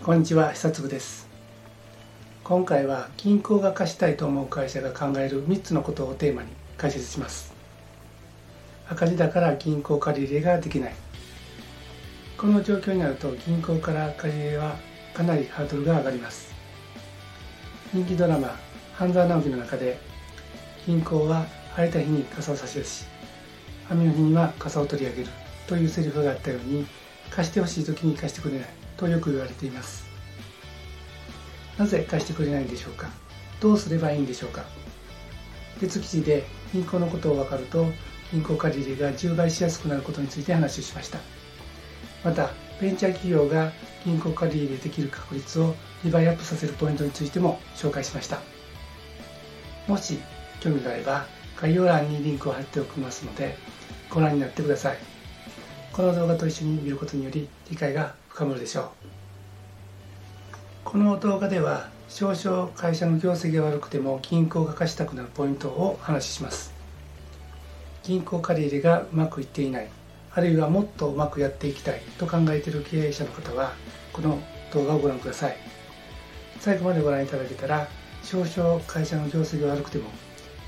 こんにちは久嗣です。今回は銀行が貸したいと思う会社が考える3つのことをテーマに解説します。赤字だから銀行借り入れができない。この状況になると銀行から借り入れはかなりハードルが上がります。人気ドラマ「半沢直樹」の中で銀行は晴れた日に傘を差し出し雨の日には傘を取り上げるというセリフがあったように貸してほしい時に貸してくれない。とよく言われています。なぜ貸してくれないんでしょうか？どうすればいいんでしょうか？別記事で銀行のことを分かると銀行借り入れが10倍しやすくなることについて話をしました。またベンチャー企業が銀行借り入れできる確率を2倍アップさせるポイントについても紹介しました。もし興味があれば概要欄にリンクを貼っておきますのでご覧になってください。この動画と一緒に見ることにより理解が深まるでしょう。この動画では少々会社の業績が悪くても銀行が貸したくなるポイントをお話しします。銀行借り入れがうまくいっていないあるいはもっとうまくやっていきたいと考えている経営者の方はこの動画をご覧ください。最後までご覧いただけたら少々会社の業績が悪くても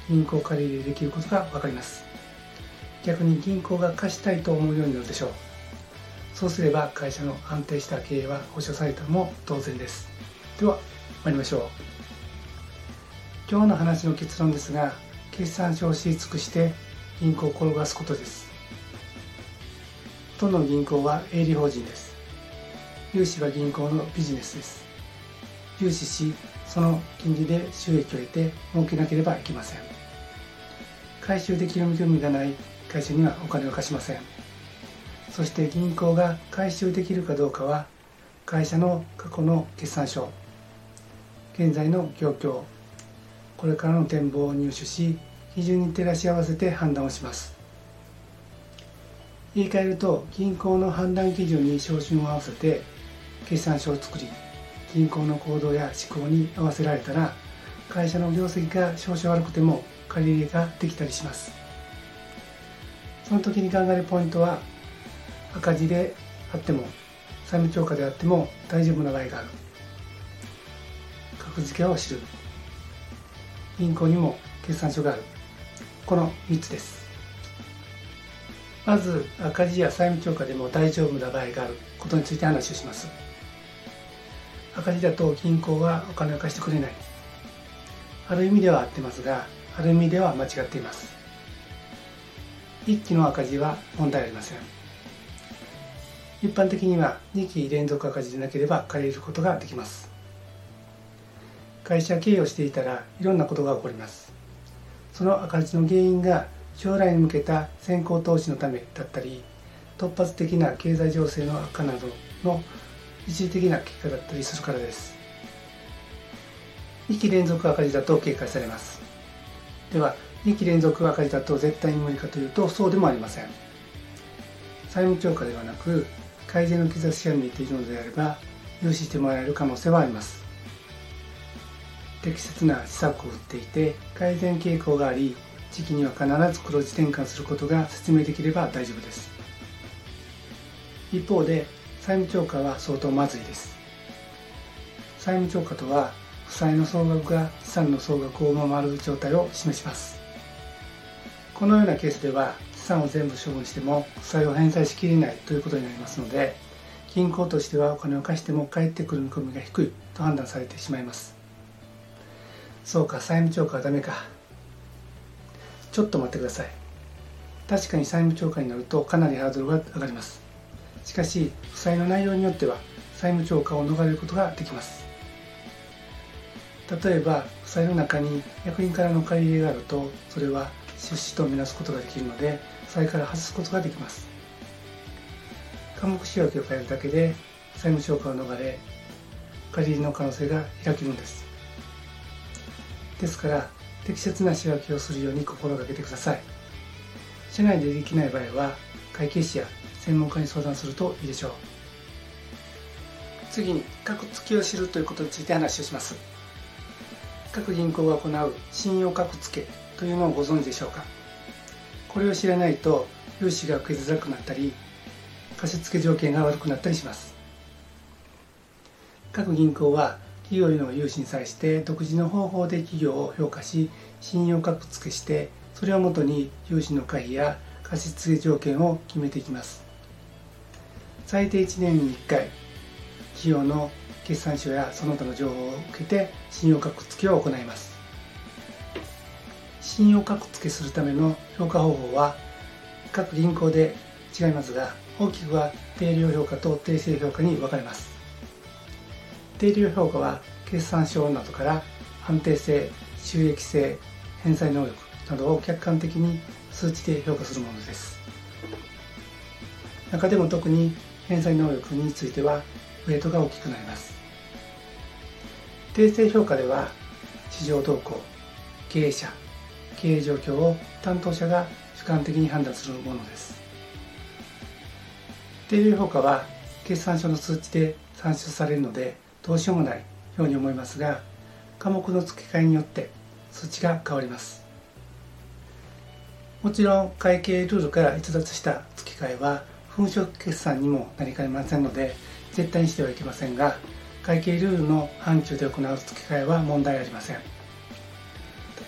銀行借り入れできることが分かります。逆に銀行が貸したいと思うようになるでしょう。そうすれば会社の安定した経営は保証されたのも当然です。では参りましょう。今日の話の結論ですが決算書を知り尽くして銀行を転がすことです。都の銀行は営利法人です。融資は銀行のビジネスです。融資しその金利で収益を得て儲けなければいけません。回収できる見込みがない。会社にはお金を貸しません。そして銀行が回収できるかどうかは会社の過去の決算書現在の状況これからの展望を入手し基準に照らし合わせて判断をします。言い換えると銀行の判断基準に照準を合わせて決算書を作り銀行の行動や思考に合わせられたら会社の業績が少々悪くても借り入れができたりします。その時に考えるポイントは赤字であっても債務超過であっても大丈夫な場合がある。格付けを知る。銀行にも決算書がある。この3つです。まず赤字や債務超過でも大丈夫な場合がある。ことについて話をします。赤字だと銀行はお金を貸してくれない。ある意味では合ってますがある意味では間違っています。1期の赤字は問題ありません。一般的には2期連続赤字でなければ借りることができます。会社経営をしていたらいろんなことが起こります。その赤字の原因が将来に向けた先行投資のためだったり突発的な経済情勢の悪化などの一時的な結果だったりするからです。2期連続赤字だと警戒されます。では2期連続赤字だと絶対に無理かというとそうでもありません。債務超過ではなく改善の兆しが見えているのであれば融資してもらえる可能性はあります。適切な施策を打っていて改善傾向があり時期には必ず黒字転換することが説明できれば大丈夫です。一方で債務超過は相当まずいです。債務超過とは負債の総額が資産の総額を上回る状態を示します。このようなケースでは産を全部処分しても負債を返済しきれないということになりますので銀行としてはお金を貸しても返ってくる見込みが低いと判断されてしまいます。そうか債務超過はダメか。ちょっと待ってください。確かに債務超過になるとかなりハードルが上がります。しかし負債の内容によっては債務超過を逃れることができます。例えば負債の中に役員からの借り入れがあるとそれは出資とみなすことができるので債から外すことができます。科目仕分けを変えるだけで債務超過を逃れ借り入れの可能性が開けるんです。ですから適切な仕分けをするように心がけてください。社内でできない場合は会計士や専門家に相談するといいでしょう。次に格付けを知るということについて話をします。各銀行が行う信用格付けというのをご存知でしょうか？これを知らないと融資が受けづらくなったり貸付条件が悪くなったりします。各銀行は企業への融資に際して独自の方法で企業を評価し信用格付けしてそれをもとに融資の可否や貸付条件を決めていきます。最低1年に1回企業の決算書やその他の情報を受けて信用格付けを行います。信用格付けするための評価方法は各銀行で違いますが大きくは定量評価と定性評価に分かれます。定量評価は決算書などから安定性収益性返済能力などを客観的に数値で評価するものです。中でも特に返済能力についてはウェイトが大きくなります。定性評価では市場動向経営者経営状況を担当者が主観的に判断するものです。定量評価は決算書の数値で算出されるのでどうしようもないように思いますが科目の付け替えによって数値が変わります。もちろん会計ルールから逸脱した付け替えは粉飾決算にもなりかねませんので絶対にしてはいけませんが会計ルールの範疇で行う付け替えは問題ありません。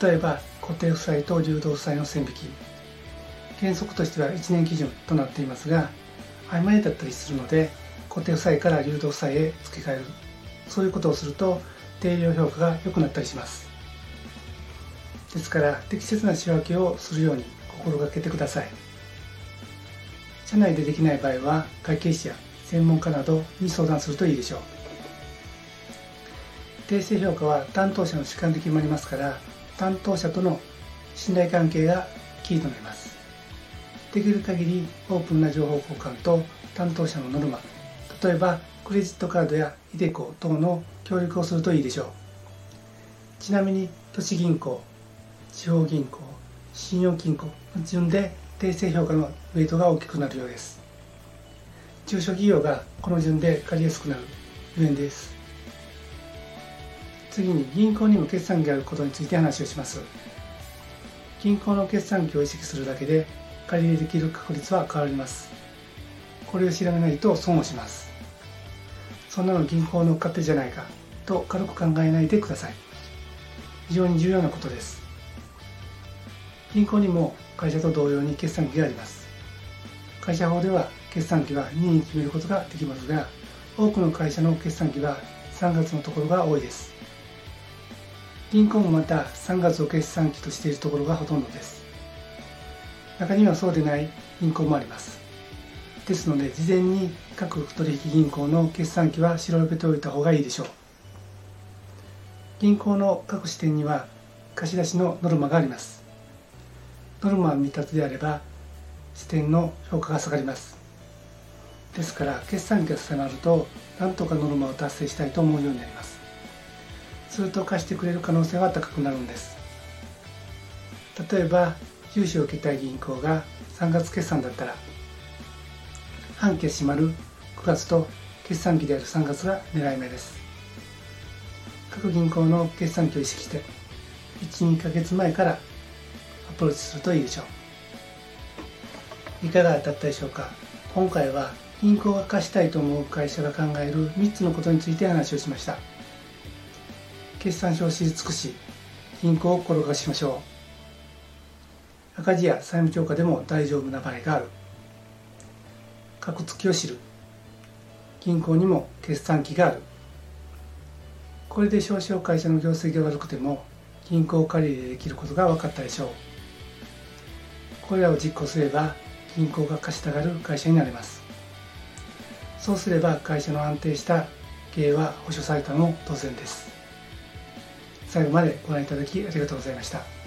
例えば固定負債と流動負債の線引き。原則としては1年基準となっていますが曖昧だったりするので固定負債から流動負債へ付け替える。そういうことをすると定量評価が良くなったりします。ですから適切な仕分けをするように心がけてください。社内でできない場合は会計士や専門家などに相談するといいでしょう。訂正評価は担当者の主観で決まりますから担当者との信頼関係がキーとなります。できる限りオープンな情報交換と担当者のノルマ例えばクレジットカードやイデコ等の協力をするといいでしょう。ちなみに都市銀行地方銀行信用金庫の順で訂正評価のウェイトが大きくなるようです。中小企業がこの順で借りやすくなるゆえんです。次に銀行にも決算機があることについて話をします。銀行の決算機を意識するだけで借り入れできる確率は変わります。これを調べないと損をします。そんなの銀行の勝手じゃないかと軽く考えないでください。非常に重要なことです。銀行にも会社と同様に決算機があります。会社法では決算期は任意決めることができますが多くの会社の決算期は3月のところが多いです。銀行もまた3月を決算期としているところがほとんどです。中にはそうでない銀行もあります。ですので事前に各取引銀行の決算期は調べておいた方がいいでしょう。銀行の各支店には貸し出しのノルマがあります。ノルマは未達であれば支店の評価が下がります。ですから決算期が迫ると何とかノルマを達成したいと思うようになります。すると貸してくれる可能性は高くなるんです。例えば融資を受けたい銀行が3月決算だったら半期閉まる9月と決算期である3月が狙い目です。各銀行の決算期を意識して12ヶ月前からアプローチするといいでしょう。いかがだったでしょうか？今回は銀行が貸したいと思う会社が考える3つのことについて話をしました。決算書を知り尽くし銀行を転がしましょう。赤字や債務超過でも大丈夫な場合がある。格付きを知る銀行にも決算期がある。これで少々会社の業績が悪くても銀行借り入れできることが分かったでしょう。これらを実行すれば銀行が貸したがる会社になれます。そうすれば会社の安定した経営は保証されたの当然です。最後までご覧いただきありがとうございました。